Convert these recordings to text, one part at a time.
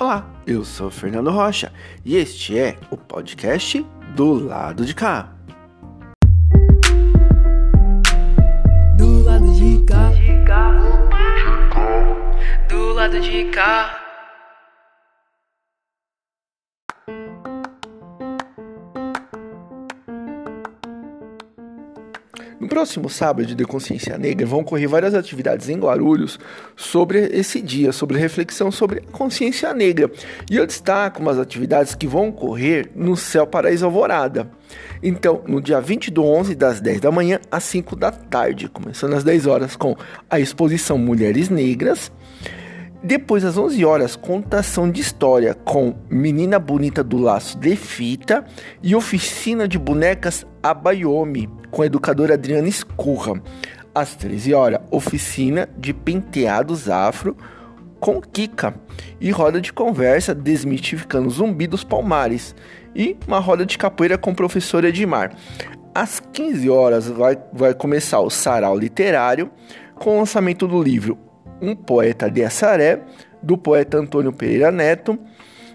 Olá, eu sou Fernando Rocha e este é o podcast do lado de cá. Do lado de cá, do lado de cá. Próximo sábado de Consciência Negra vão ocorrer várias atividades em Guarulhos sobre esse dia, sobre reflexão sobre a consciência negra. E eu destaco umas atividades que vão ocorrer no Céu Paraíso Alvorada. Então, no dia 20 do 11, das 10 da manhã às 5 da tarde, começando às 10 horas com a exposição Mulheres Negras. Depois, às 11 horas, contação de história com Menina Bonita do Laço de Fita e oficina de bonecas Abayomi com a educadora Adriana Escurra. Às 13 horas, oficina de penteados afro com Kika e roda de conversa desmitificando zumbi dos palmares e uma roda de capoeira com o professor Edmar. Às 15 horas vai, vai começar o sarau literário com o lançamento do livro Um Poeta de Assaré, do poeta Antônio Pereira Neto,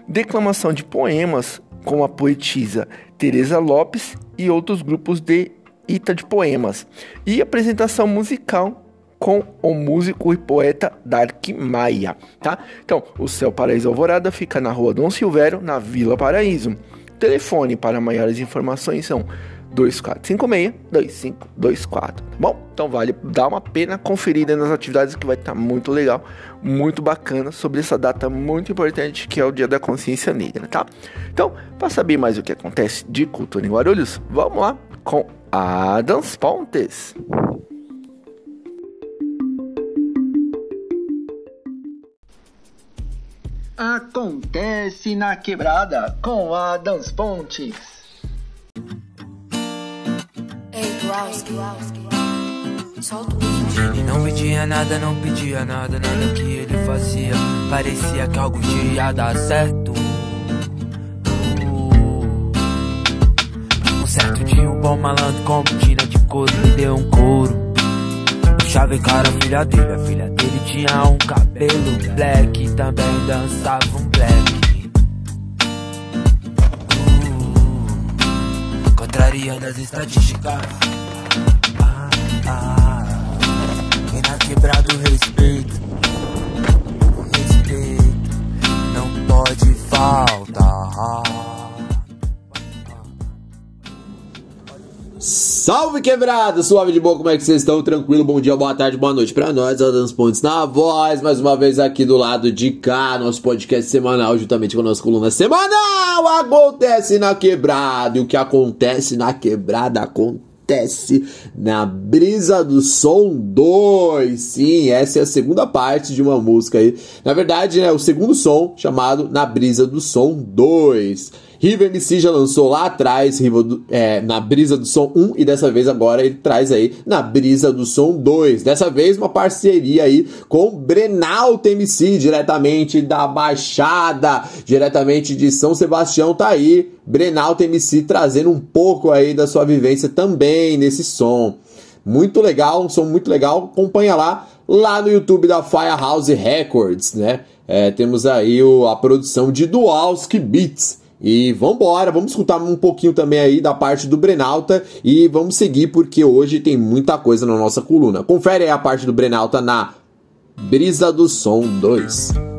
declamação de poemas com a poetisa Teresa Lopes e outros grupos de Ita de poemas, e apresentação musical com o músico e poeta Dark Maia, tá? Então, o Céu Paraíso Alvorada fica na rua Dom Silvério, na Vila Paraíso. Telefone para maiores informações são 2456-2524, tá bom? Então vale dar uma pena conferida nas atividades que vai estar muito legal, muito bacana sobre essa data muito importante que é o Dia da Consciência Negra, tá? Então, para saber mais o que acontece de cultura em Guarulhos, vamos lá com Adams Pontes. Acontece na quebrada com Adams Pontes. Ei, Kowalski, solta o não pedia nada, não pedia nada, nada que ele fazia. Parecia que algo ia dar certo. Um certo dia, um bom malandro com botina de couro me deu um couro. Eu chavecaram a filha dele, a filha dele tinha um cabelo black e também dançava um black. Uh, contrariando as estatísticas. Ah, ah. E na quebrada o respeito, o respeito não pode faltar. Salve quebrada, suave de boa, como é que vocês estão? Tranquilo, bom dia, boa tarde, boa noite pra nós, Adams Pontes na voz, mais uma vez aqui do lado de cá, nosso podcast semanal, juntamente com a nossa coluna semanal, acontece na quebrada, e o que acontece na quebrada acontece na Brisa do Som 2, sim, essa é a segunda parte de uma música aí, na verdade é o segundo som chamado Na Brisa do Som 2, Riva MC já lançou lá atrás, é, na Brisa do Som 1, e dessa vez agora ele traz aí na Brisa do Som 2. Dessa vez uma parceria aí com Brenalto MC, diretamente da Baixada, diretamente de São Sebastião, tá aí. Brenalto MC trazendo um pouco aí da sua vivência também nesse som. Muito legal, um som muito legal. Acompanha lá, lá no YouTube da Firehouse Records, né? É, temos aí o- a produção de Dualski Beats. E vambora, vamos escutar um pouquinho também aí da parte do Brenalta e vamos seguir porque hoje tem muita coisa na nossa coluna. Confere aí a parte do Brenalta na Brisa do Som 2.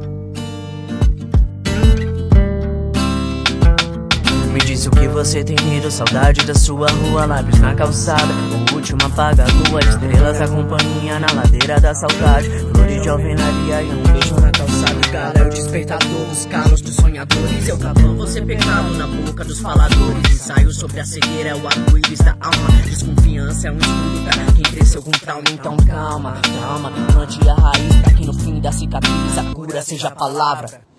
Você tem medo, saudade da sua rua, lábios na calçada. O último apaga a lua, estrelas a companhia na ladeira da saudade. Flores de alvenaria e um beijo na calçada. Gala é o despertador dos calos dos sonhadores. Eu cavão, você pecado na boca dos faladores. Ensaio sobre a cegueira é o arco-íris da alma. Desconfiança é um escudo pra quem cresceu com trauma. Então calma, calma, plante a raiz pra que no fim da cicatriz a cura seja a palavra.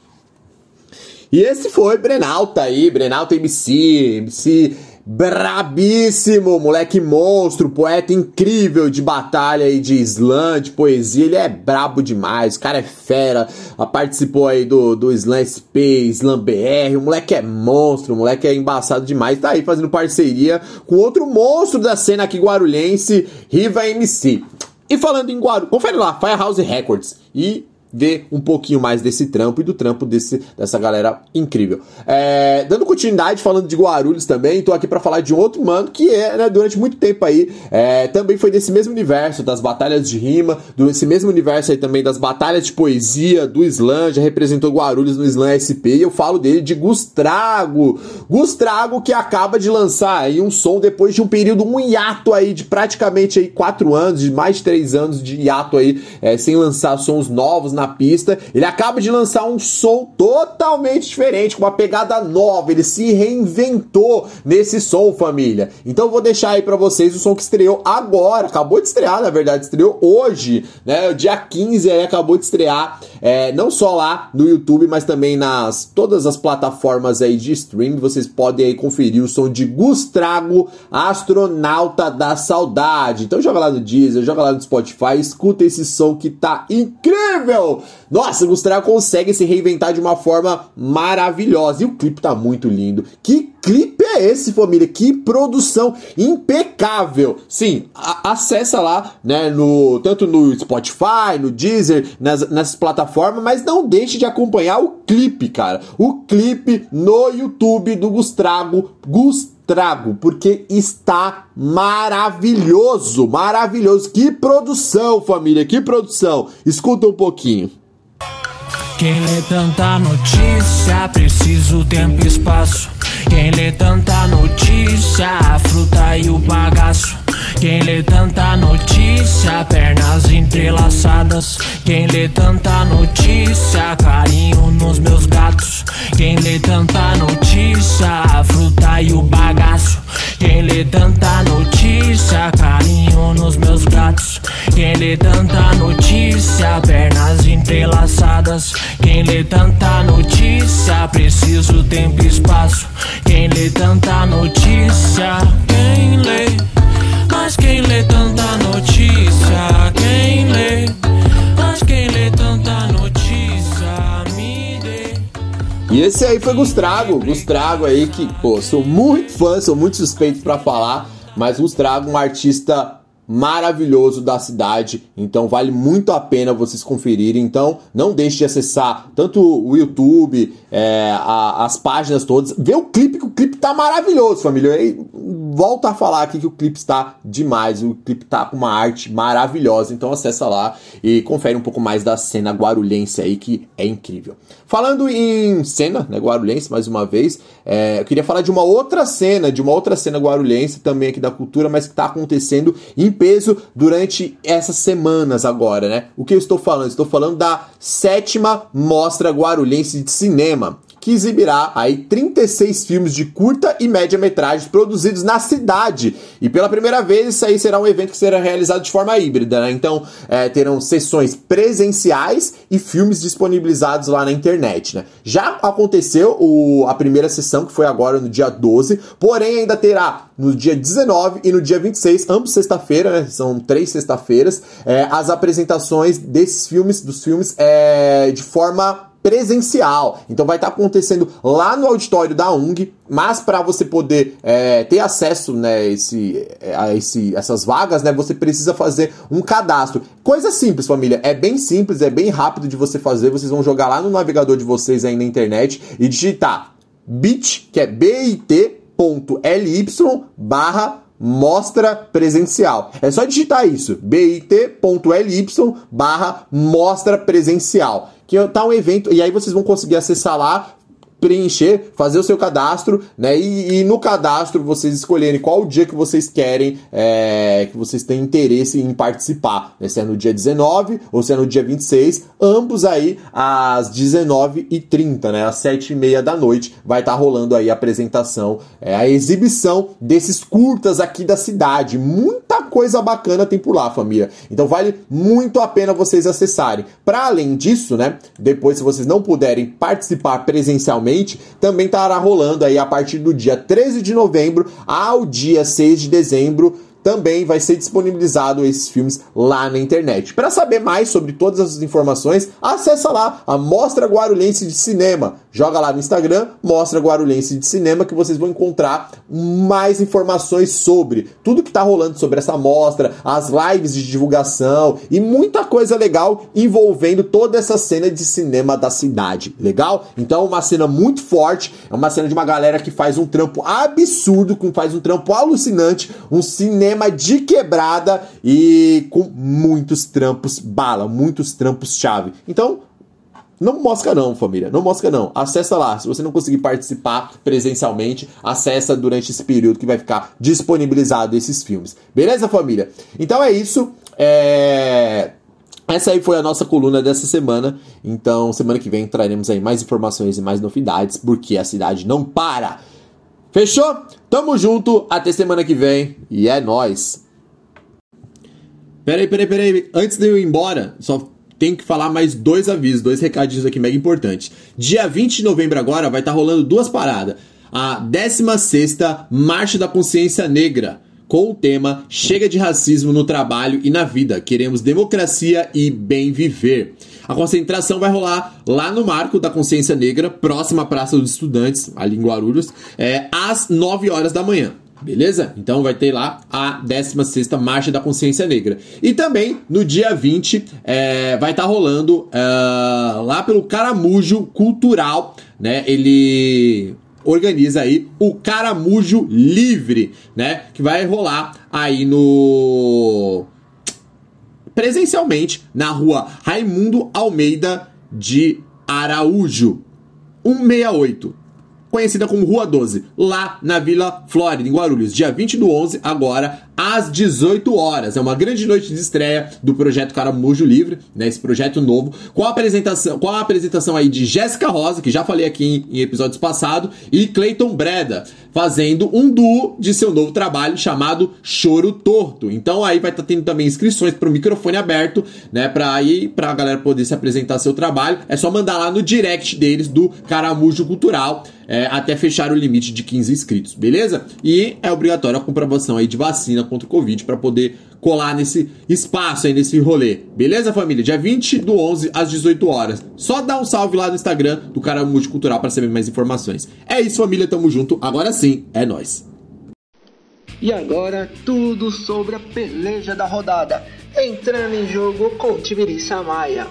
E esse foi Brenalta aí, Brenalta MC, MC brabíssimo, moleque monstro, poeta incrível de batalha e de slam, de poesia, ele é brabo demais, o cara é fera, ah, participou aí do, do Slam SP, Slam BR, o moleque é monstro, o moleque é embaçado demais, tá aí fazendo parceria com outro monstro da cena aqui guarulhense, Riva MC. E falando em Guarulhos, confere lá, Firehouse Records, e ver um pouquinho mais desse trampo e do trampo desse, dessa galera incrível. É, dando continuidade, falando de Guarulhos também, tô aqui para falar de outro mano que é, né, durante muito tempo aí, é, também foi desse mesmo universo, das batalhas de rima, desse mesmo universo aí também das batalhas de poesia, do slam, já representou Guarulhos no slam SP, e eu falo dele de Gustrago. Gustrago que acaba de lançar aí um som depois de um período, um hiato aí de praticamente aí quatro anos, de mais de três anos de hiato aí, é, sem lançar sons novos na pista. Ele acaba de lançar um som totalmente diferente, com uma pegada nova. Ele se reinventou nesse som, família. Então vou deixar aí para vocês o som que estreou agora. Acabou de estrear, na verdade, estreou hoje, né? O dia 15 aí acabou de estrear. É, não só lá no YouTube, mas também nas todas as plataformas aí de streaming. Vocês podem aí conferir o som de Gustrago, Astronauta da Saudade. Então joga lá no Deezer, joga lá no Spotify, escuta esse som que tá incrível! Nossa, o Gustavo consegue se reinventar de uma forma maravilhosa. E o clipe tá muito lindo. Que clipe é esse, família? Que produção impecável. Sim, acessa lá, né, no tanto no Spotify, no Deezer, nas, nessas plataformas, mas não deixe de acompanhar o clipe, cara. O clipe no YouTube do Gustavo, Gustavo trago, porque está maravilhoso, maravilhoso. Que produção, família, que produção. Escuta um pouquinho. Quem lê tanta notícia, preciso tempo e espaço. Quem lê tanta notícia, a fruta e o bagaço. Quem lê tanta notícia, pernas entrelaçadas. Quem lê tanta notícia, carinho nos meus gatos. Quem lê tanta notícia, fruta e o bagaço. Quem lê tanta notícia, carinho nos meus gatos. Quem lê tanta notícia, pernas entrelaçadas. Quem lê tanta notícia, preciso tempo e espaço. Quem lê tanta notícia, quem lê? Mas quem lê tanta notícia, quem lê? E esse aí foi Gustrago, Gustrago aí que, pô, sou muito fã, sou muito suspeito para falar, mas Gustrago, um artista maravilhoso da cidade, então vale muito a pena vocês conferirem. Então não deixe de acessar tanto o YouTube, é, a, as páginas todas, ver o clipe, que o clipe tá maravilhoso, família. E volto a falar aqui que o clipe está demais, o clipe tá com uma arte maravilhosa, então acessa lá e confere um pouco mais da cena guarulhense aí que é incrível. Falando em cena, né, guarulhense mais uma vez, é, eu queria falar de uma outra cena, de uma outra cena guarulhense também aqui da cultura, mas que está acontecendo em peso durante essas semanas agora, né? O que eu estou falando? Estou falando da sétima Mostra Guarulhense de Cinema que exibirá aí 36 filmes de curta e média metragem produzidos na cidade. E pela primeira vez, isso aí será um evento que será realizado de forma híbrida, né? Então, é, terão sessões presenciais e filmes disponibilizados lá na internet, né? Já aconteceu o, a primeira sessão, que foi agora no dia 12, porém ainda terá no dia 19 e no dia 26, ambos sexta-feira, né? São três sexta-feiras, é, as apresentações desses filmes, dos filmes, é, de forma presencial. Então vai estar tá acontecendo lá no auditório da UNG, mas para você poder é, ter acesso né, esse, a esse, essas vagas, né, você precisa fazer um cadastro. Coisa simples, família. É bem simples, é bem rápido de você fazer. Vocês vão jogar lá no navegador de vocês aí na internet e digitar bit, que é bit.ly barra mostra presencial. É só digitar isso, bit.ly barra mostra presencial que tá um evento, e aí vocês vão conseguir acessar lá, preencher, fazer o seu cadastro, né? E, e, no cadastro vocês escolherem qual o dia que vocês querem, é, que vocês têm interesse em participar. Né? Se é no dia 19 ou se é no dia 26, ambos aí às 19h30, né? Às 7h30 da noite, vai estar tá rolando aí a apresentação, é, a exibição desses curtas aqui da cidade. Muita coisa bacana tem por lá, família. Então vale muito a pena vocês acessarem. Para além disso, né? Depois, se vocês não puderem participar presencialmente, também estará rolando aí a partir do dia 13 de novembro ao dia 6 de dezembro também vai ser disponibilizado esses filmes lá na internet. Para saber mais sobre todas as informações, acessa lá a Mostra Guarulhense de Cinema. Joga lá no Instagram, Mostra Guarulhense de Cinema, que vocês vão encontrar mais informações sobre tudo que está rolando sobre essa mostra, as lives de divulgação e muita coisa legal envolvendo toda essa cena de cinema da cidade. Legal? Então, uma cena muito forte, é uma cena de uma galera que faz um trampo absurdo, que faz um trampo alucinante, um cinema de quebrada e com muitos trampos bala, muitos trampos chave. Então, não mosca não, família. Não mosca não. Acessa lá. Se você não conseguir participar presencialmente, acessa durante esse período que vai ficar disponibilizado esses filmes. Beleza, família? Então é isso. É... Essa aí foi a nossa coluna dessa semana. Então, semana que vem traremos aí mais informações e mais novidades, porque a cidade não para. Fechou? Tamo junto, até semana que vem e é nós. Peraí, peraí, peraí. Antes de eu ir embora, só tenho que falar mais dois avisos, dois recadinhos aqui mega importantes. Dia 20 de novembro agora vai estar tá rolando duas paradas. A 16 Marcha da Consciência Negra, com o tema Chega de Racismo no Trabalho e na Vida. Queremos democracia e bem viver. A concentração vai rolar lá no Marco da Consciência Negra, próxima à Praça dos Estudantes, ali em Guarulhos, é, às 9 horas da manhã. Beleza? Então vai ter lá a 16 Marcha da Consciência Negra. E também no dia 20 é, vai estar tá rolando é, lá pelo Caramujo Cultural, né? Ele organiza aí o Caramujo Livre, né? Que vai rolar aí no presencialmente na rua Raimundo Almeida de Araújo, 168 conhecida como Rua 12, lá na Vila Flórida, em Guarulhos, dia 20 do 11, agora às 18 horas. É uma grande noite de estreia do projeto Caramujo Livre, né, esse projeto novo, com a apresentação, com a apresentação aí de Jéssica Rosa, que já falei aqui em, em episódios passados, e Clayton Breda, fazendo um duo de seu novo trabalho chamado Choro Torto. Então aí vai estar tá tendo também inscrições para o microfone aberto, né, para aí para a galera poder se apresentar seu trabalho. É só mandar lá no direct deles do Caramujo Cultural. É, até fechar o limite de 15 inscritos, beleza? E é obrigatório a comprovação aí de vacina contra o Covid para poder colar nesse espaço aí, nesse rolê. Beleza, família? Dia 20 do 11 às 18 horas. Só dá um salve lá no Instagram do cara Multicultural para saber mais informações. É isso, família. Tamo junto. Agora sim, é nós. E agora, tudo sobre a peleja da rodada. Entrando em jogo com Tibiriça Maia.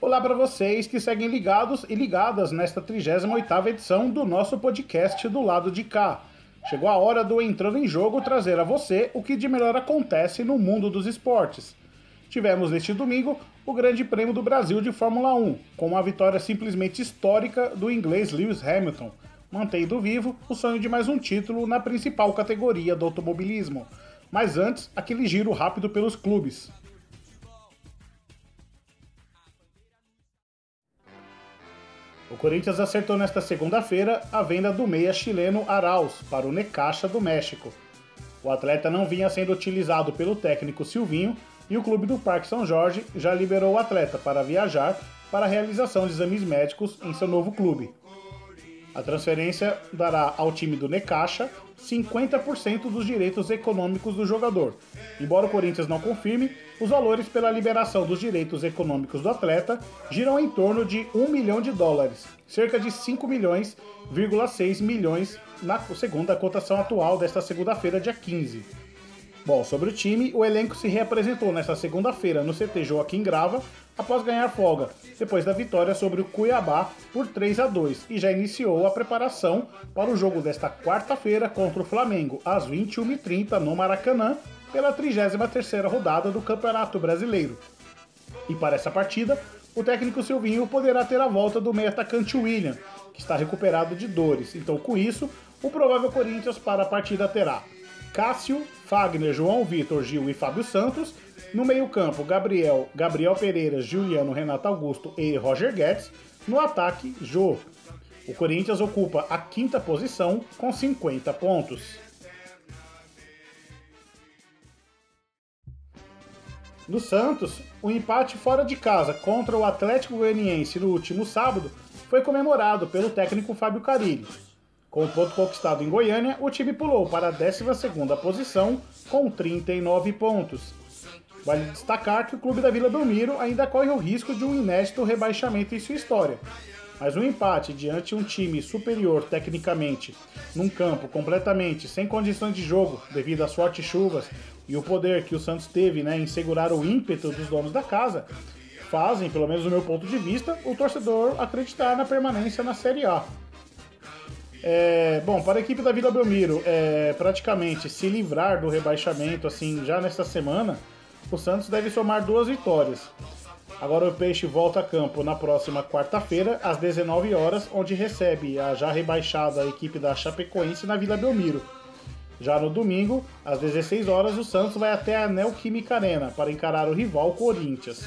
Olá para vocês que seguem ligados e ligadas nesta 38ª edição do nosso podcast do lado de cá. Chegou a hora do Entrando em Jogo trazer a você o que de melhor acontece no mundo dos esportes. Tivemos neste domingo o Grande Prêmio do Brasil de Fórmula 1, com uma vitória simplesmente histórica do inglês Lewis Hamilton, mantendo vivo o sonho de mais um título na principal categoria do automobilismo. Mas antes, aquele giro rápido pelos clubes. O Corinthians acertou nesta segunda-feira a venda do meia chileno Arauz para o Necaxa do México. O atleta não vinha sendo utilizado pelo técnico Silvinho e o clube do Parque São Jorge já liberou o atleta para viajar para a realização de exames médicos em seu novo clube. A transferência dará ao time do Necaxa 50% dos direitos econômicos do jogador. Embora o Corinthians não confirme, os valores pela liberação dos direitos econômicos do atleta giram em torno de 1 milhão de dólares, cerca de 5 milhões, 6 milhões na segunda cotação atual desta segunda-feira, dia 15. Bom, sobre o time, o elenco se reapresentou nesta segunda-feira no CT Joaquim Grava após ganhar folga, depois da vitória sobre o Cuiabá por 3 a 2 e já iniciou a preparação para o jogo desta quarta-feira contra o Flamengo, às 21h30 no Maracanã, pela 33ª rodada do Campeonato Brasileiro. E para essa partida, o técnico Silvinho poderá ter a volta do meio atacante William, que está recuperado de dores. Então, com isso, o provável Corinthians para a partida terá Cássio, Fagner, João Vitor, Gil e Fábio Santos. No meio-campo, Gabriel, Gabriel Pereira, Juliano, Renato Augusto e Roger Guedes. No ataque, Jô. O Corinthians ocupa a quinta posição com 50 pontos. No Santos, o empate fora de casa contra o Atlético Goianiense no último sábado foi comemorado pelo técnico Fábio Carilli. Com o ponto conquistado em Goiânia, o time pulou para a 12 posição com 39 pontos. Vale destacar que o clube da Vila Belmiro ainda corre o risco de um inédito rebaixamento em sua história. Mas um empate diante de um time superior tecnicamente, num campo completamente sem condições de jogo devido às fortes chuvas e o poder que o Santos teve né, em segurar o ímpeto dos donos da casa, fazem, pelo menos do meu ponto de vista, o torcedor acreditar na permanência na Série A. É, bom, para a equipe da Vila Belmiro, é, praticamente se livrar do rebaixamento assim já nesta semana, o Santos deve somar duas vitórias. Agora o Peixe volta a campo na próxima quarta-feira, às 19 horas, onde recebe a já rebaixada equipe da Chapecoense na Vila Belmiro. Já no domingo, às 16 horas, o Santos vai até a Neoquímica Arena para encarar o rival Corinthians.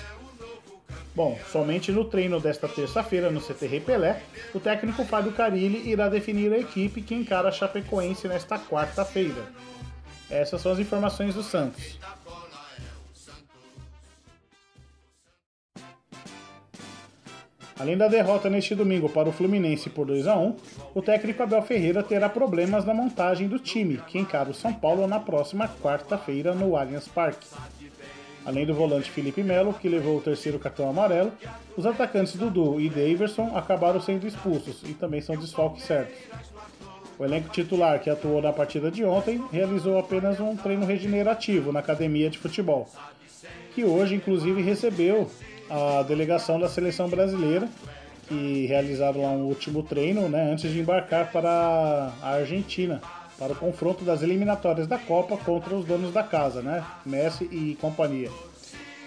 Bom, somente no treino desta terça-feira no CTR Pelé, o técnico Fábio Carilli irá definir a equipe que encara a Chapecoense nesta quarta-feira. Essas são as informações do Santos. Além da derrota neste domingo para o Fluminense por 2 a 1, o técnico Abel Ferreira terá problemas na montagem do time, que encara o São Paulo na próxima quarta-feira no Allianz Parque. Além do volante Felipe Melo, que levou o terceiro cartão amarelo, os atacantes Dudu e Daverson acabaram sendo expulsos e também são desfalques certos. O elenco titular que atuou na partida de ontem realizou apenas um treino regenerativo na academia de futebol, que hoje inclusive recebeu a delegação da seleção brasileira, que realizaram lá um último treino né, antes de embarcar para a Argentina, para o confronto das eliminatórias da Copa contra os donos da casa, né, Messi e companhia.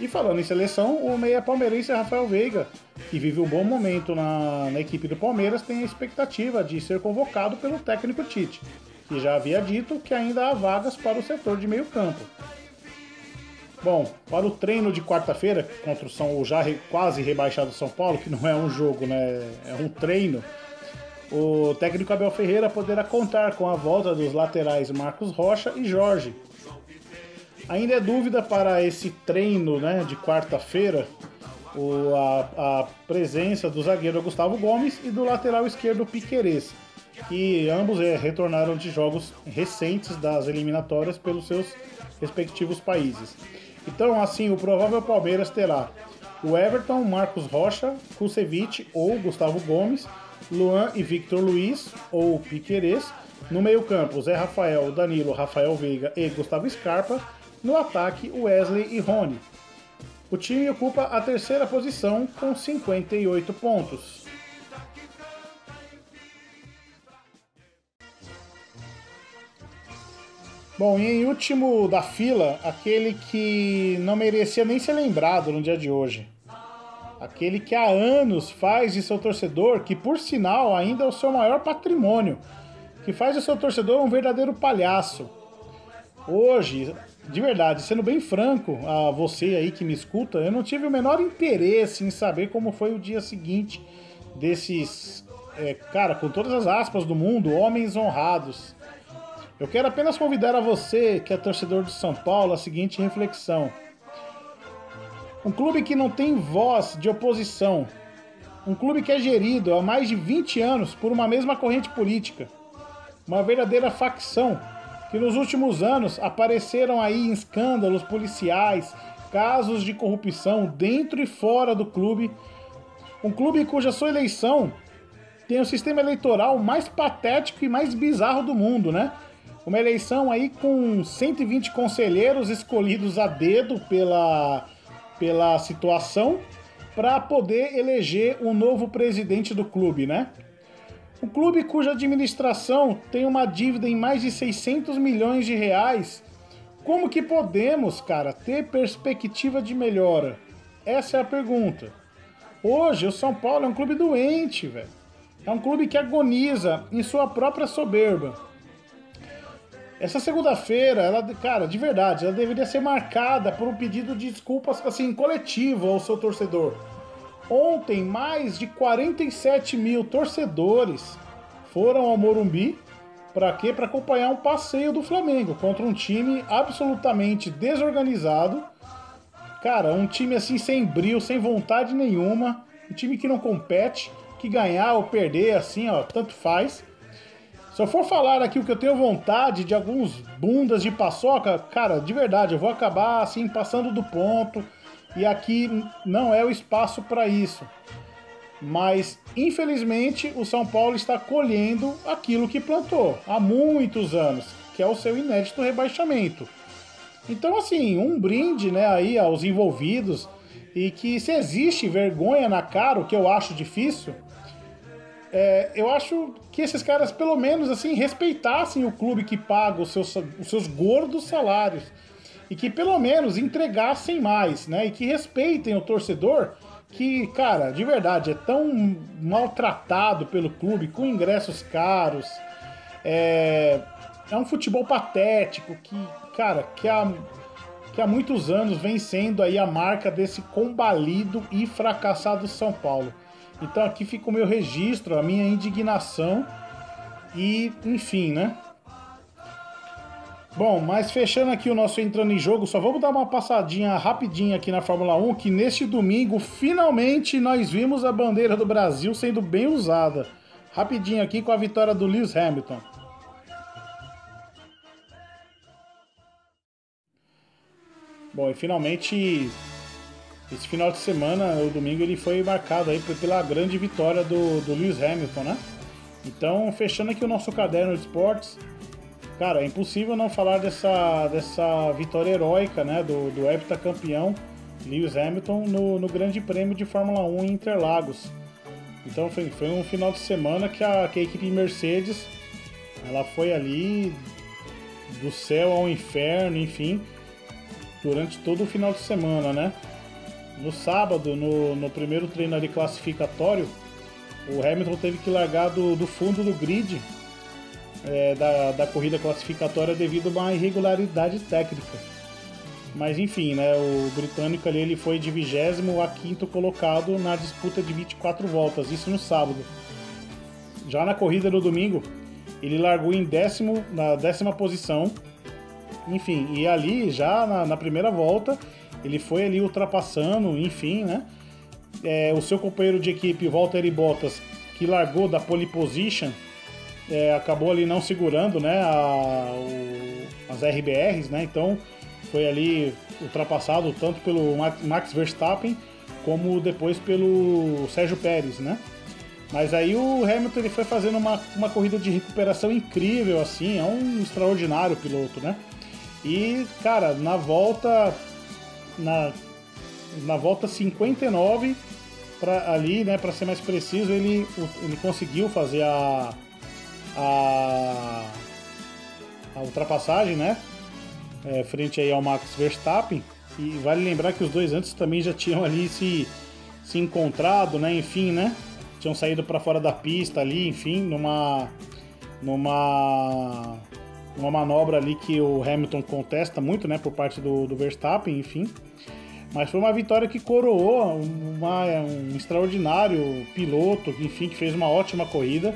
E falando em seleção, o meia palmeirense Rafael Veiga, que vive um bom momento na, na equipe do Palmeiras, tem a expectativa de ser convocado pelo técnico Tite, que já havia dito que ainda há vagas para o setor de meio campo. Bom, para o treino de quarta-feira contra o São, já re, quase rebaixado São Paulo, que não é um jogo, né? É um treino. O técnico Abel Ferreira poderá contar com a volta dos laterais Marcos Rocha e Jorge. Ainda é dúvida para esse treino né, de quarta-feira a, a, presença do zagueiro Gustavo Gomes e do lateral esquerdo Piquerez, que ambos é, retornaram de jogos recentes das eliminatórias pelos seus respectivos países. Então, assim, o provável Palmeiras terá o Everton, Marcos Rocha, Kusevich ou Gustavo Gomes, Luan e Victor Luiz ou Piquerez. No meio-campo, Zé Rafael, Danilo, Rafael Veiga e Gustavo Scarpa. No ataque, Wesley e Rony. O time ocupa a terceira posição com 58 pontos. Bom, e em último da fila, aquele que não merecia nem ser lembrado no dia de hoje. Aquele que há anos faz de seu torcedor, que por sinal ainda é o seu maior patrimônio, que faz de seu torcedor um verdadeiro palhaço. Hoje, de verdade, sendo bem franco a você aí que me escuta, eu não tive o menor interesse em saber como foi o dia seguinte desses, é, cara, com todas as aspas do mundo, homens honrados eu quero apenas convidar a você, que é torcedor de São Paulo, a seguinte reflexão. Um clube que não tem voz de oposição, um clube que é gerido há mais de 20 anos por uma mesma corrente política, uma verdadeira facção que nos últimos anos apareceram aí em escândalos policiais, casos de corrupção dentro e fora do clube. Um clube cuja sua eleição tem o sistema eleitoral mais patético e mais bizarro do mundo, né? Uma eleição aí com 120 conselheiros escolhidos a dedo pela, pela situação para poder eleger um novo presidente do clube, né? Um clube cuja administração tem uma dívida em mais de 600 milhões de reais. Como que podemos, cara, ter perspectiva de melhora? Essa é a pergunta. Hoje, o São Paulo é um clube doente, velho. É um clube que agoniza em sua própria soberba. Essa segunda-feira, ela, cara, de verdade, ela deveria ser marcada por um pedido de desculpas, assim, coletivo ao seu torcedor. Ontem, mais de 47 mil torcedores foram ao Morumbi para quê? Para acompanhar um passeio do Flamengo contra um time absolutamente desorganizado. Cara, um time assim sem brilho, sem vontade nenhuma, um time que não compete, que ganhar ou perder assim, ó, tanto faz. Se eu for falar aqui o que eu tenho vontade de alguns bundas de paçoca, cara, de verdade, eu vou acabar assim passando do ponto e aqui não é o espaço para isso. Mas infelizmente o São Paulo está colhendo aquilo que plantou há muitos anos, que é o seu inédito rebaixamento. Então assim, um brinde, né, aí aos envolvidos e que se existe vergonha na cara, o que eu acho difícil, é, eu acho que esses caras, pelo menos, assim, respeitassem o clube que paga os seus, os seus gordos salários. E que pelo menos entregassem mais, né? E que respeitem o torcedor que, cara, de verdade, é tão maltratado pelo clube, com ingressos caros. É, é um futebol patético que, cara, que há, que há muitos anos vem sendo aí a marca desse combalido e fracassado São Paulo. Então aqui fica o meu registro, a minha indignação e, enfim, né? Bom, mas fechando aqui o nosso entrando em jogo, só vamos dar uma passadinha rapidinha aqui na Fórmula 1, que neste domingo finalmente nós vimos a bandeira do Brasil sendo bem usada. Rapidinho aqui com a vitória do Lewis Hamilton. Bom, e finalmente esse final de semana, o domingo, ele foi marcado aí pela grande vitória do, do Lewis Hamilton, né? Então, fechando aqui o nosso caderno de esportes, cara, é impossível não falar dessa, dessa vitória heróica, né? Do, do heptacampeão Lewis Hamilton no, no Grande Prêmio de Fórmula 1 em Interlagos. Então, foi, foi um final de semana que a, que a equipe Mercedes ela foi ali do céu ao inferno, enfim, durante todo o final de semana, né? No sábado, no, no primeiro treino ali classificatório, o Hamilton teve que largar do, do fundo do grid é, da, da corrida classificatória devido a uma irregularidade técnica. Mas enfim, né, o britânico ali ele foi de vigésimo a quinto colocado na disputa de 24 voltas, isso no sábado. Já na corrida do domingo, ele largou em décimo, na décima posição. Enfim, e ali já na, na primeira volta ele foi ali ultrapassando, enfim, né? É, o seu companheiro de equipe, Valtteri Bottas, que largou da pole position, é, acabou ali não segurando, né? A, o, as RBRs, né? Então foi ali ultrapassado tanto pelo Max Verstappen como depois pelo Sérgio Pérez, né? Mas aí o Hamilton ele foi fazendo uma, uma corrida de recuperação incrível, assim, é um extraordinário piloto, né? E, cara, na volta na, na volta 59 para ali, né, para ser mais preciso, ele, ele conseguiu fazer a, a, a ultrapassagem, né, é, frente aí ao Max Verstappen. E vale lembrar que os dois antes também já tinham ali se, se encontrado, né, enfim, né, tinham saído para fora da pista ali, enfim, numa numa uma manobra ali que o Hamilton contesta muito, né, por parte do, do Verstappen, enfim. Mas foi uma vitória que coroou uma, um extraordinário piloto, enfim, que fez uma ótima corrida.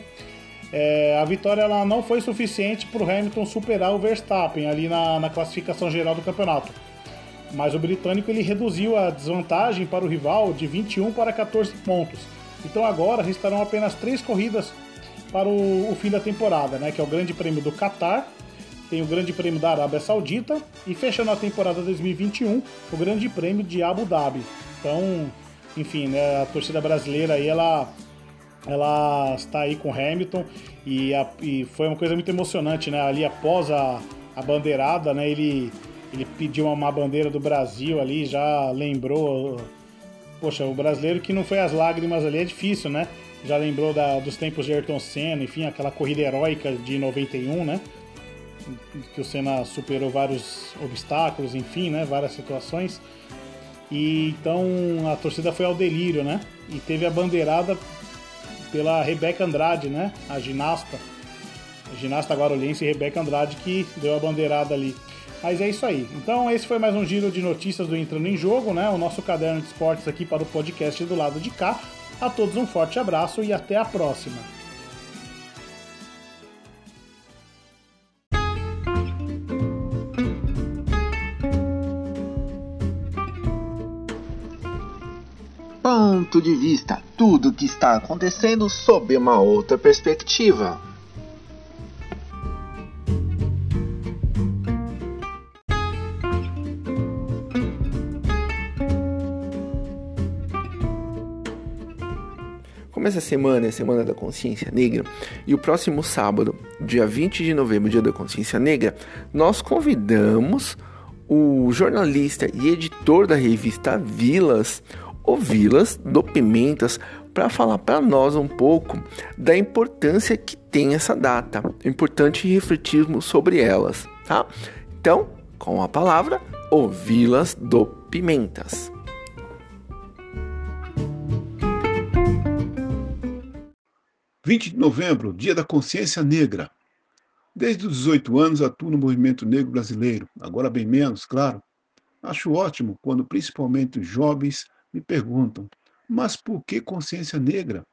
É, a vitória ela não foi suficiente para o Hamilton superar o Verstappen ali na, na classificação geral do campeonato. Mas o britânico ele reduziu a desvantagem para o rival de 21 para 14 pontos. Então agora restarão apenas três corridas para o, o fim da temporada, né? Que é o Grande Prêmio do Qatar, tem o Grande Prêmio da Arábia Saudita e fechando a temporada 2021, o Grande Prêmio de Abu Dhabi. Então, enfim, né, a torcida brasileira aí ela ela está aí com Hamilton e, a, e foi uma coisa muito emocionante, né? Ali após a, a bandeirada, né? Ele ele pediu uma bandeira do Brasil ali, já lembrou. Poxa, o brasileiro que não foi as lágrimas ali é difícil, né? Já lembrou da, dos tempos de Ayrton Senna, enfim, aquela corrida heróica de 91, né? Que o Senna superou vários obstáculos, enfim, né, várias situações. E então a torcida foi ao delírio, né? E teve a bandeirada pela Rebeca Andrade, né? A ginasta, a ginasta guarulhense Rebeca Andrade que deu a bandeirada ali. Mas é isso aí. Então esse foi mais um giro de notícias do Entrando em Jogo, né? O nosso caderno de esportes aqui para o podcast do lado de cá. A todos um forte abraço e até a próxima. ponto de vista tudo o que está acontecendo sob uma outra perspectiva. Começa a semana, é a Semana da Consciência Negra, e o próximo sábado, dia 20 de novembro, dia da Consciência Negra, nós convidamos o jornalista e editor da revista Vilas, o Vilas do Pimentas, para falar para nós um pouco da importância que tem essa data. É importante refletirmos sobre elas, tá? Então, com a palavra, o Vilas do Pimentas. ...20 de novembro, Dia da Consciência Negra. Desde os 18 anos atuo no movimento negro brasileiro, agora bem menos, claro. Acho ótimo quando principalmente os jovens me perguntam mas por que consciência negra?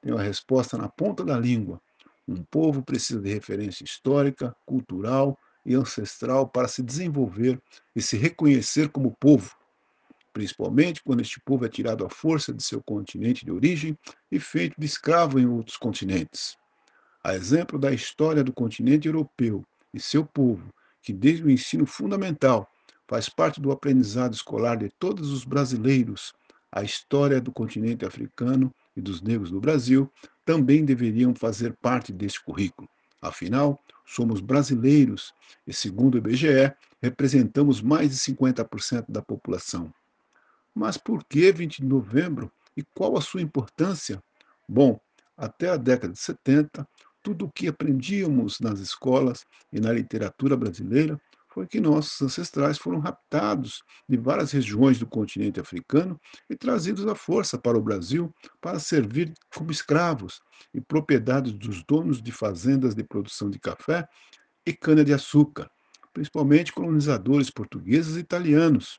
Tenho a resposta na ponta da língua. Um povo precisa de referência histórica, cultural e ancestral para se desenvolver e se reconhecer como povo, principalmente quando este povo é tirado à força de seu continente de origem e feito de escravo em outros continentes. A exemplo da história do continente europeu e seu povo, que desde o ensino fundamental faz parte do aprendizado escolar de todos os brasileiros, a história do continente africano e dos negros do Brasil também deveriam fazer parte deste currículo. Afinal, somos brasileiros e, segundo o IBGE, representamos mais de 50% da população. Mas por que 20 de novembro e qual a sua importância? Bom, até a década de 70, tudo o que aprendíamos nas escolas e na literatura brasileira foi que nossos ancestrais foram raptados de várias regiões do continente africano e trazidos à força para o Brasil para servir como escravos e propriedades dos donos de fazendas de produção de café e cana-de-açúcar, principalmente colonizadores portugueses e italianos.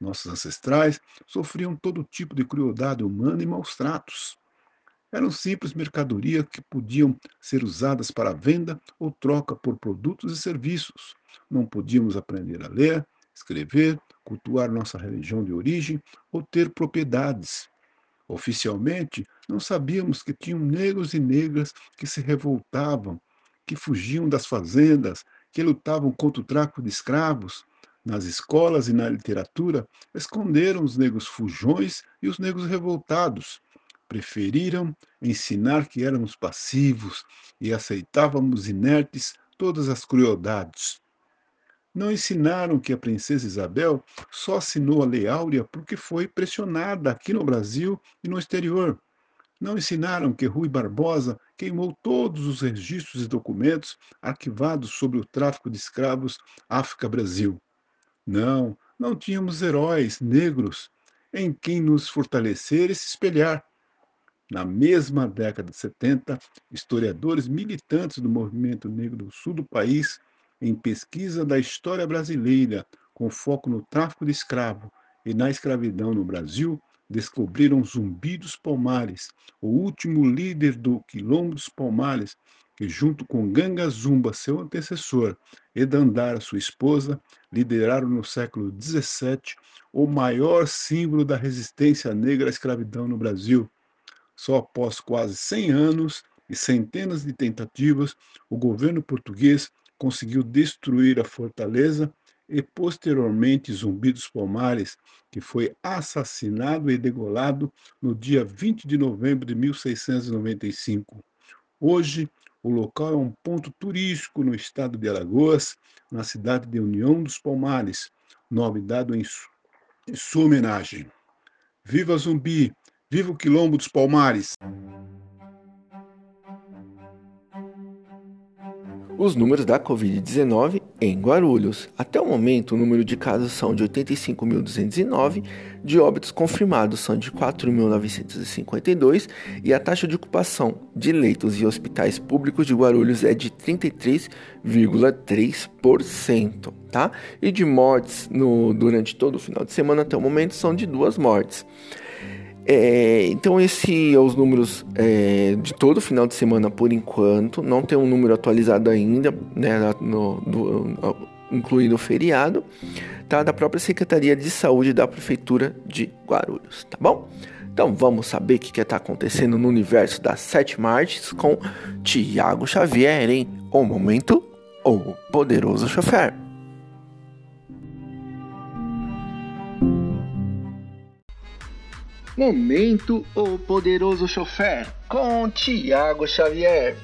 Nossos ancestrais sofriam todo tipo de crueldade humana e maus tratos. Eram simples mercadorias que podiam ser usadas para venda ou troca por produtos e serviços. Não podíamos aprender a ler, escrever, cultuar nossa religião de origem ou ter propriedades. Oficialmente, não sabíamos que tinham negros e negras que se revoltavam, que fugiam das fazendas, que lutavam contra o tráfico de escravos. Nas escolas e na literatura, esconderam os negros fujões e os negros revoltados preferiram ensinar que éramos passivos e aceitávamos inertes todas as crueldades. Não ensinaram que a princesa Isabel só assinou a Lei Áurea porque foi pressionada aqui no Brasil e no exterior. Não ensinaram que Rui Barbosa queimou todos os registros e documentos arquivados sobre o tráfico de escravos África-Brasil. Não, não tínhamos heróis negros em quem nos fortalecer e se espelhar. Na mesma década de 70, historiadores militantes do movimento negro do sul do país, em pesquisa da história brasileira, com foco no tráfico de escravo e na escravidão no Brasil, descobriram Zumbi dos Palmares, o último líder do Quilombo dos Palmares, que, junto com Ganga Zumba, seu antecessor, e Dandara, sua esposa, lideraram no século XVII o maior símbolo da resistência negra à escravidão no Brasil, só após quase 100 anos e centenas de tentativas, o governo português conseguiu destruir a fortaleza e posteriormente Zumbi dos Palmares, que foi assassinado e degolado no dia 20 de novembro de 1695. Hoje, o local é um ponto turístico no estado de Alagoas, na cidade de União dos Palmares, nome dado em, sua homenagem. Viva Zumbi! Viva o Quilombo dos Palmares! Os números da Covid-19 em Guarulhos. Até o momento, o número de casos são de 85.209, de óbitos confirmados são de 4.952 e a taxa de ocupação de leitos e hospitais públicos de Guarulhos é de 33,3%, tá? E de mortes no, durante todo o final de semana até o momento são de duas mortes. É, então, esses são os números é, de todo final de semana por enquanto. Não tem um número atualizado ainda, né, no, do, incluindo o feriado, tá? Da própria Secretaria de Saúde da Prefeitura de Guarulhos, tá bom? Então vamos saber o que está acontecendo no universo das sete martes com Tiago Xavier em O Momento, o Poderoso Chofer. Momento O Poderoso Chofer com Tiago Xavier.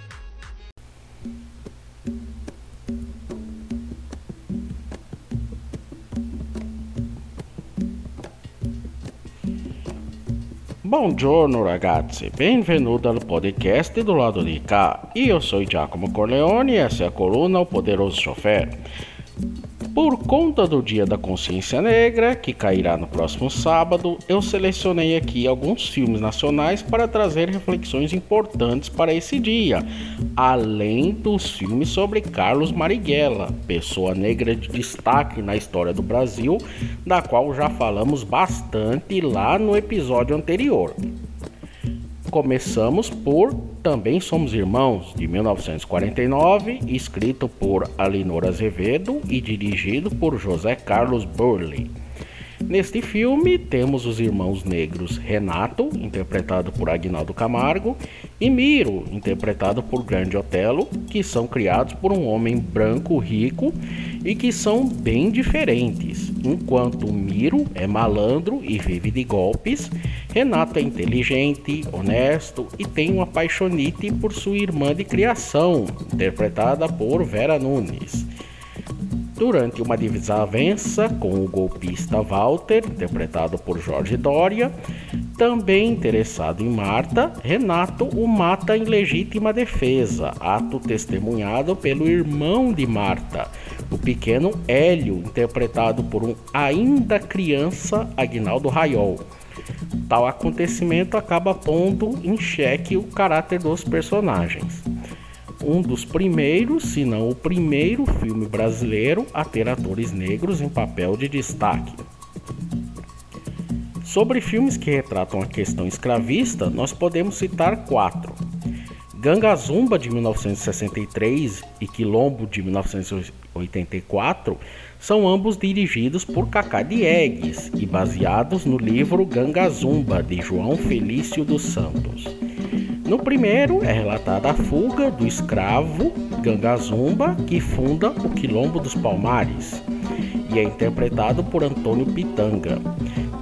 Buongiorno ragazzi, benvenuti al podcast do lado di cá. Io sono Giacomo Corleone e essa é a coluna O Poderoso Chofer. Por conta do Dia da Consciência Negra, que cairá no próximo sábado, eu selecionei aqui alguns filmes nacionais para trazer reflexões importantes para esse dia, além dos filmes sobre Carlos Marighella, pessoa negra de destaque na história do Brasil, da qual já falamos bastante lá no episódio anterior. Começamos por Também Somos Irmãos, de 1949, escrito por Alinor Azevedo e dirigido por José Carlos Burley. Neste filme temos os irmãos negros Renato, interpretado por Agnaldo Camargo, e Miro, interpretado por Grande Otelo, que são criados por um homem branco rico e que são bem diferentes. Enquanto Miro é malandro e vive de golpes, Renato é inteligente, honesto e tem uma paixonite por sua irmã de criação, interpretada por Vera Nunes. Durante uma desavença com o golpista Walter, interpretado por Jorge Doria, também interessado em Marta, Renato o mata em legítima defesa, ato testemunhado pelo irmão de Marta, o pequeno Hélio, interpretado por um ainda criança Agnaldo Raiol. Tal acontecimento acaba pondo em xeque o caráter dos personagens um dos primeiros, se não o primeiro filme brasileiro a ter atores negros em papel de destaque. Sobre filmes que retratam a questão escravista, nós podemos citar quatro. Ganga Zumba de 1963 e Quilombo de 1984 são ambos dirigidos por Cacá Diegues e baseados no livro Ganga Zumba de João Felício dos Santos. No primeiro é relatada a fuga do escravo Gangazumba, que funda o Quilombo dos Palmares, e é interpretado por Antônio Pitanga.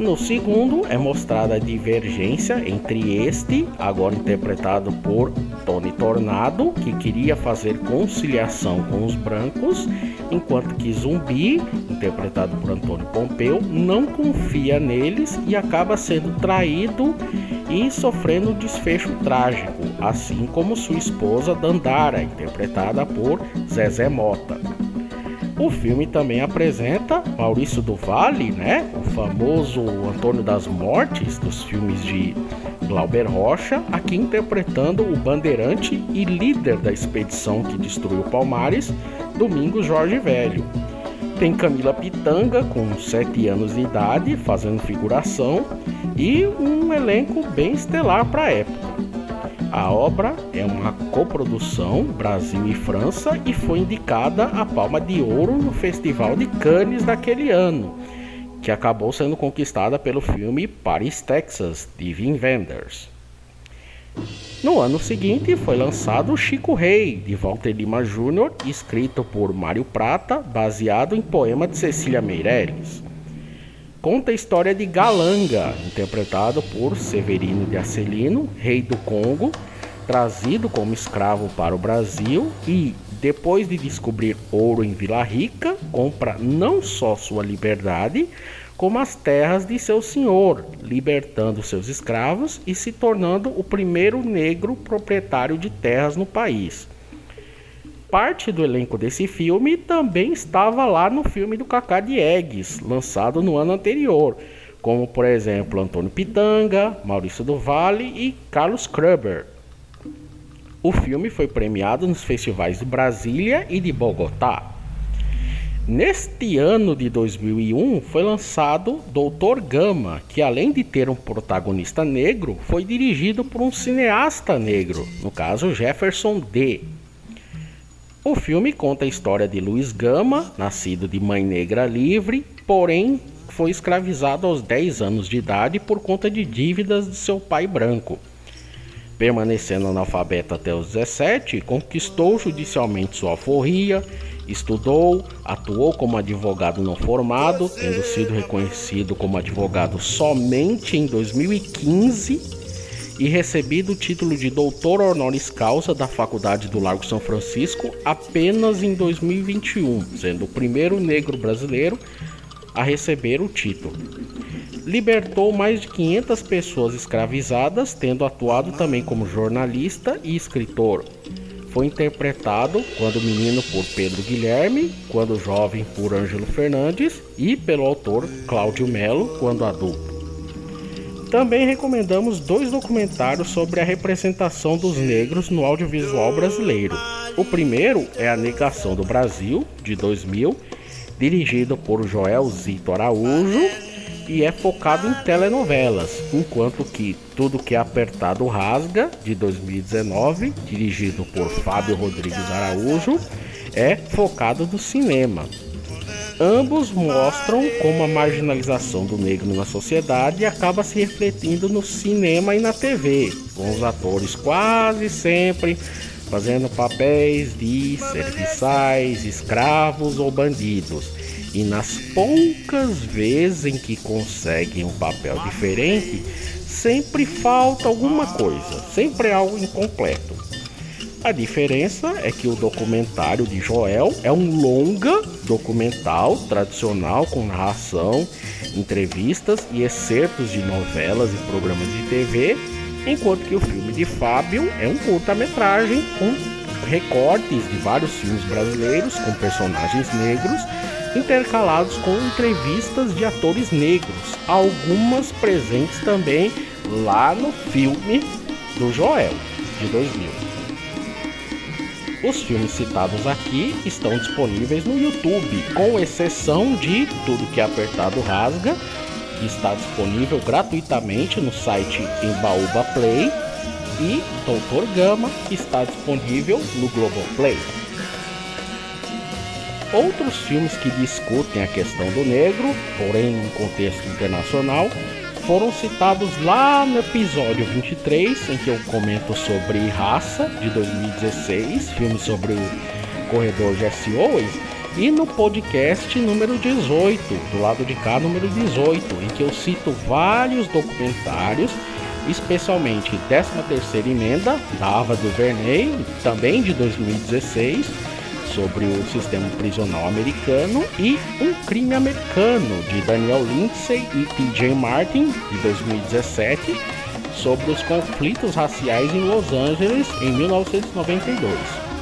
No segundo é mostrada a divergência entre este, agora interpretado por Tony Tornado, que queria fazer conciliação com os brancos, enquanto que Zumbi, interpretado por Antônio Pompeu, não confia neles e acaba sendo traído e sofrendo desfecho trágico, assim como sua esposa Dandara, interpretada por Zezé Mota. O filme também apresenta Maurício do Vale, né? O famoso Antônio das Mortes dos filmes de Glauber Rocha, aqui interpretando o bandeirante e líder da expedição que destruiu Palmares, Domingos Jorge Velho. Tem Camila Pitanga, com 7 anos de idade, fazendo figuração, e um elenco bem estelar para a época. A obra é uma coprodução Brasil e França e foi indicada a Palma de Ouro no Festival de Cannes daquele ano, que acabou sendo conquistada pelo filme Paris, Texas, de Wim Wenders. No ano seguinte foi lançado Chico Rei, de Walter Lima Jr., escrito por Mário Prata, baseado em poema de Cecília Meirelles. Conta a história de Galanga, interpretado por Severino de Acelino, rei do Congo, trazido como escravo para o Brasil e, depois de descobrir ouro em Vila Rica, compra não só sua liberdade, como as terras de seu senhor, libertando seus escravos e se tornando o primeiro negro proprietário de terras no país. Parte do elenco desse filme também estava lá no filme do Cacá Diegues, lançado no ano anterior, como por exemplo Antônio Pitanga, Maurício do Vale e Carlos Kruber. O filme foi premiado nos festivais de Brasília e de Bogotá. Neste ano de 2001 foi lançado Doutor Gama, que além de ter um protagonista negro, foi dirigido por um cineasta negro, no caso Jefferson D. O filme conta a história de Luiz Gama, nascido de mãe negra livre, porém foi escravizado aos 10 anos de idade por conta de dívidas de seu pai branco. Permanecendo analfabeto até os 17, conquistou judicialmente sua alforria Estudou, atuou como advogado não formado, tendo sido reconhecido como advogado somente em 2015 e recebido o título de doutor honoris causa da Faculdade do Largo São Francisco apenas em 2021, sendo o primeiro negro brasileiro a receber o título. Libertou mais de 500 pessoas escravizadas, tendo atuado também como jornalista e escritor. Foi interpretado quando menino por Pedro Guilherme, quando jovem por Ângelo Fernandes e pelo autor Cláudio Melo, quando adulto. Também recomendamos dois documentários sobre a representação dos negros no audiovisual brasileiro. O primeiro é A Negação do Brasil, de 2000, dirigido por Joel Zito Araújo e é focado em telenovelas, enquanto que Tudo que é Apertado Rasga, de 2019, dirigido por Fábio Rodrigues Araújo, é focado no cinema. Ambos mostram como a marginalização do negro na sociedade acaba se refletindo no cinema e na TV, com os atores quase sempre fazendo papéis de serviçais, escravos ou bandidos. E nas poucas vezes em que conseguem um papel diferente, sempre falta alguma coisa, sempre é algo incompleto. A diferença é que o documentário de Joel é um longa documental tradicional com narração, entrevistas e excertos de novelas e programas de TV, enquanto que o filme de Fábio é um curta-metragem com recortes de vários filmes brasileiros com personagens negros intercalados com entrevistas de atores negros, algumas presentes também lá no filme do Joel de 2000. Os filmes citados aqui estão disponíveis no YouTube, com exceção de Tudo que é Apertado Rasga, que está disponível gratuitamente no site Embaúba Play, e Doutor Gama, que está disponível no Globoplay. Outros filmes que discutem a questão do negro, porém em um contexto internacional, foram citados lá no episódio 23, em que eu comento sobre Raça, de 2016, filme sobre o corredor Jesse Owens, e no podcast número 18, do lado de cá, número 18, em que eu cito vários documentários, especialmente 13ª Emenda, da Ava DuVernay, também de 2016, sobre o sistema prisional americano e Um Crime Americano de Daniel Lindsay e T.J. Martin de 2017 sobre os conflitos raciais em Los Angeles em 1992.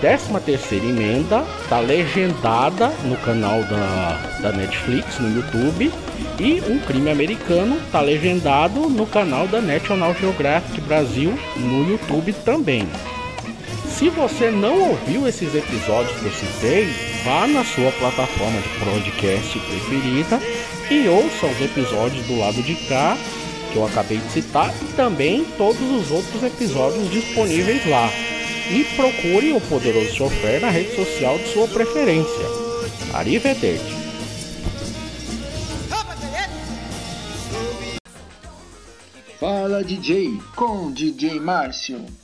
13 terceira emenda está legendada no canal da, da Netflix no YouTube e Um Crime Americano está legendado no canal da National Geographic Brasil no YouTube também. Se você não ouviu esses episódios que eu citei, vá na sua plataforma de podcast preferida e ouça os episódios do lado de cá que eu acabei de citar e também todos os outros episódios disponíveis lá. E procure o Poderoso Chofer na rede social de sua preferência. Arrivederci. Fala DJ com DJ Márcio.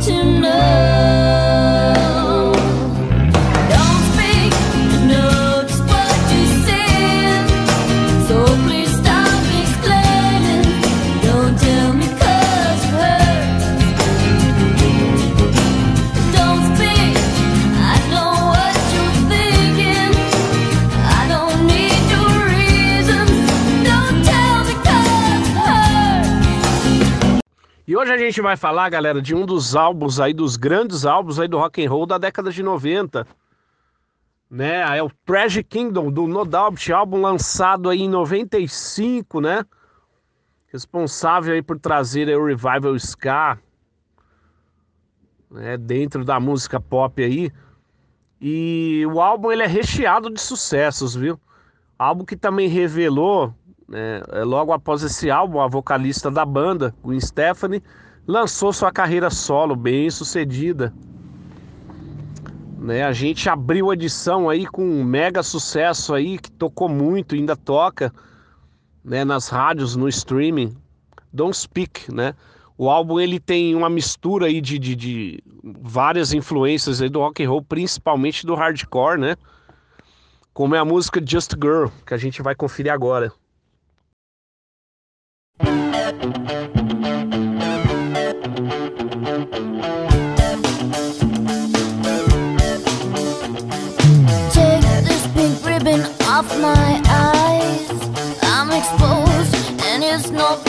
To know. Hoje a gente vai falar, galera, de um dos álbuns aí, dos grandes álbuns aí do rock and roll da década de 90. Né? É o Tragic Kingdom do No Doubt, álbum lançado aí em 95, né? Responsável aí por trazer aí, o revival ska, né, dentro da música pop aí. E o álbum ele é recheado de sucessos, viu? Álbum que também revelou, né, logo após esse álbum, a vocalista da banda, Gwen Stefani, lançou sua carreira solo bem sucedida. Né, a gente abriu a edição aí com um mega sucesso aí que tocou muito, ainda toca, né, nas rádios, no streaming. Don't Speak, né? O álbum ele tem uma mistura aí de, de, de várias influências aí do rock and roll, principalmente do hardcore, né? Como é a música Just Girl, que a gente vai conferir agora. Off my eyes. I'm exposed, and it's no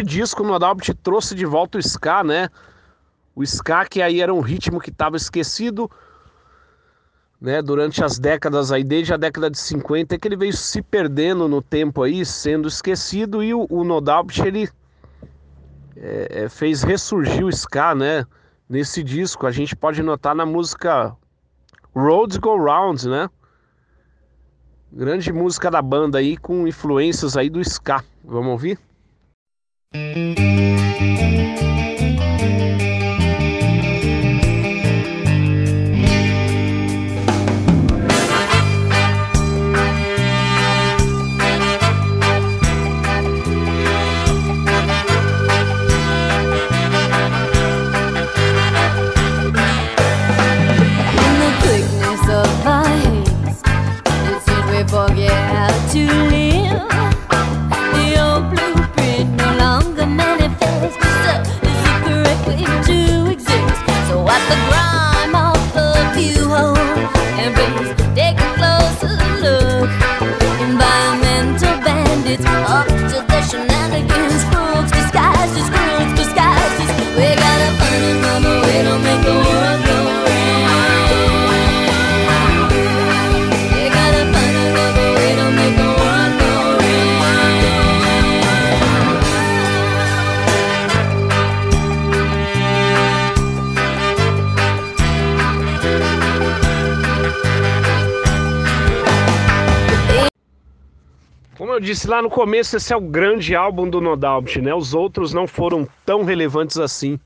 E nesse disco, o Nodalbt trouxe de volta o ska, né? O ska que aí era um ritmo que estava esquecido, né? Durante as décadas aí, desde a década de 50, que ele veio se perdendo no tempo aí, sendo esquecido. E o, o ele é, é, fez ressurgir o ska, né? Nesse disco, a gente pode notar na música Roads Go Round, né? Grande música da banda aí, com influências aí do ska. Vamos ouvir? In eu disse lá no começo, esse é o grande álbum do No Doubt, né? Os outros não foram tão relevantes assim,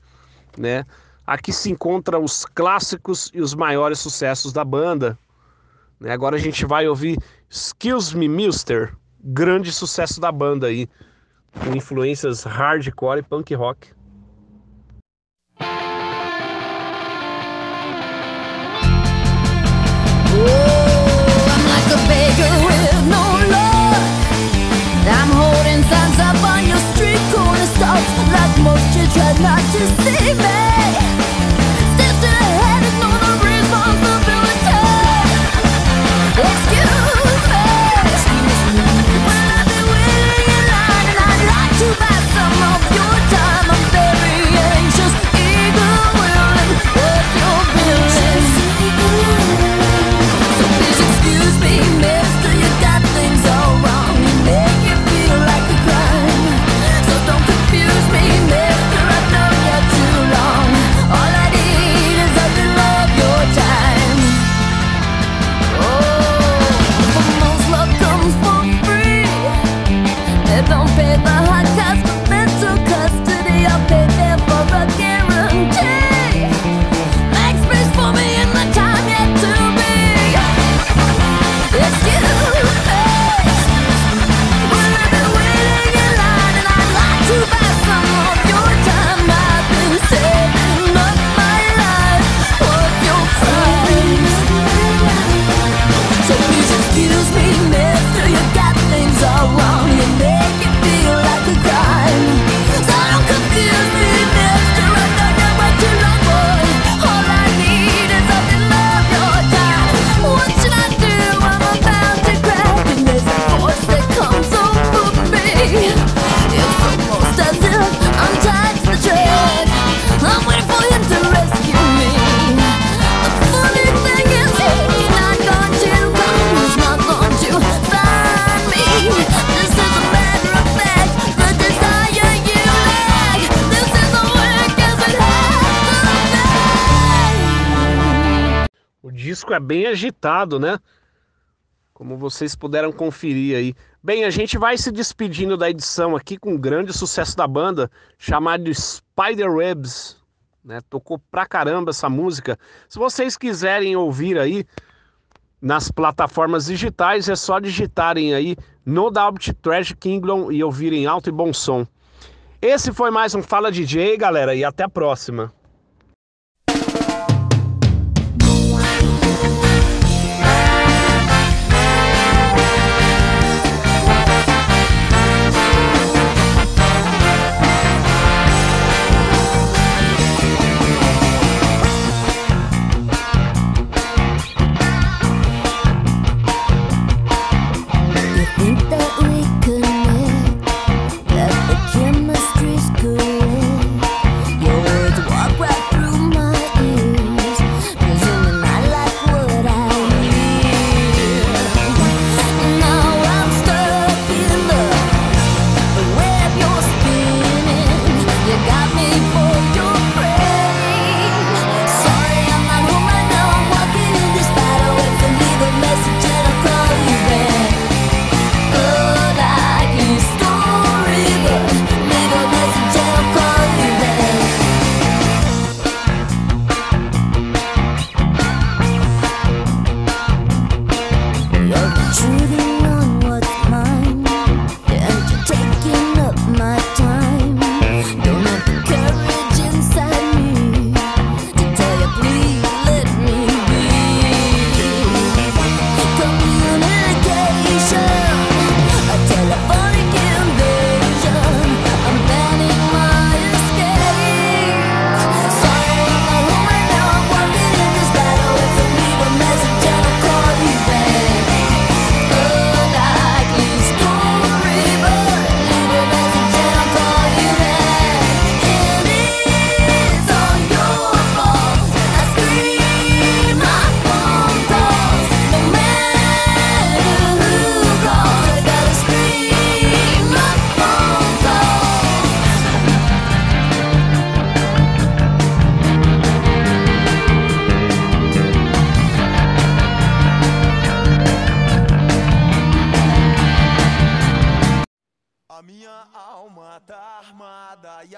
né? Aqui se encontram os clássicos e os maiores sucessos da banda. né? Agora a gente vai ouvir Excuse Me Mister, grande sucesso da banda aí, com influências hardcore e punk rock. Try not to see me. É bem agitado, né? Como vocês puderam conferir aí. Bem, a gente vai se despedindo da edição aqui com um grande sucesso da banda, chamado Spider Webs. Né? Tocou pra caramba essa música. Se vocês quiserem ouvir aí nas plataformas digitais, é só digitarem aí No Doubt Trash Kingdom e ouvirem alto e bom som. Esse foi mais um Fala DJ, galera, e até a próxima.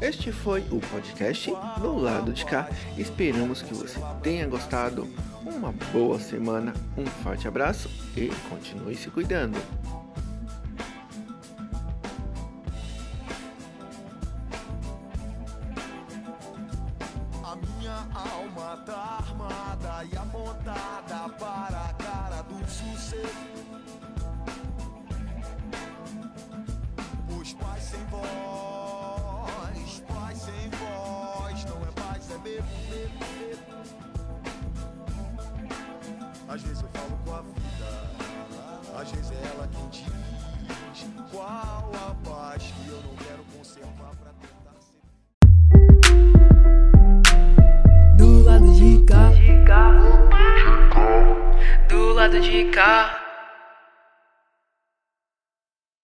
Este foi o podcast do lado de cá. Esperamos que você tenha gostado. Uma boa semana, um forte abraço e continue se cuidando. Às vezes eu falo com a vida, às vezes é ela quem diz qual a paz que eu não quero conservar pra tentar ser. Do lado de cá. Do lado de cá.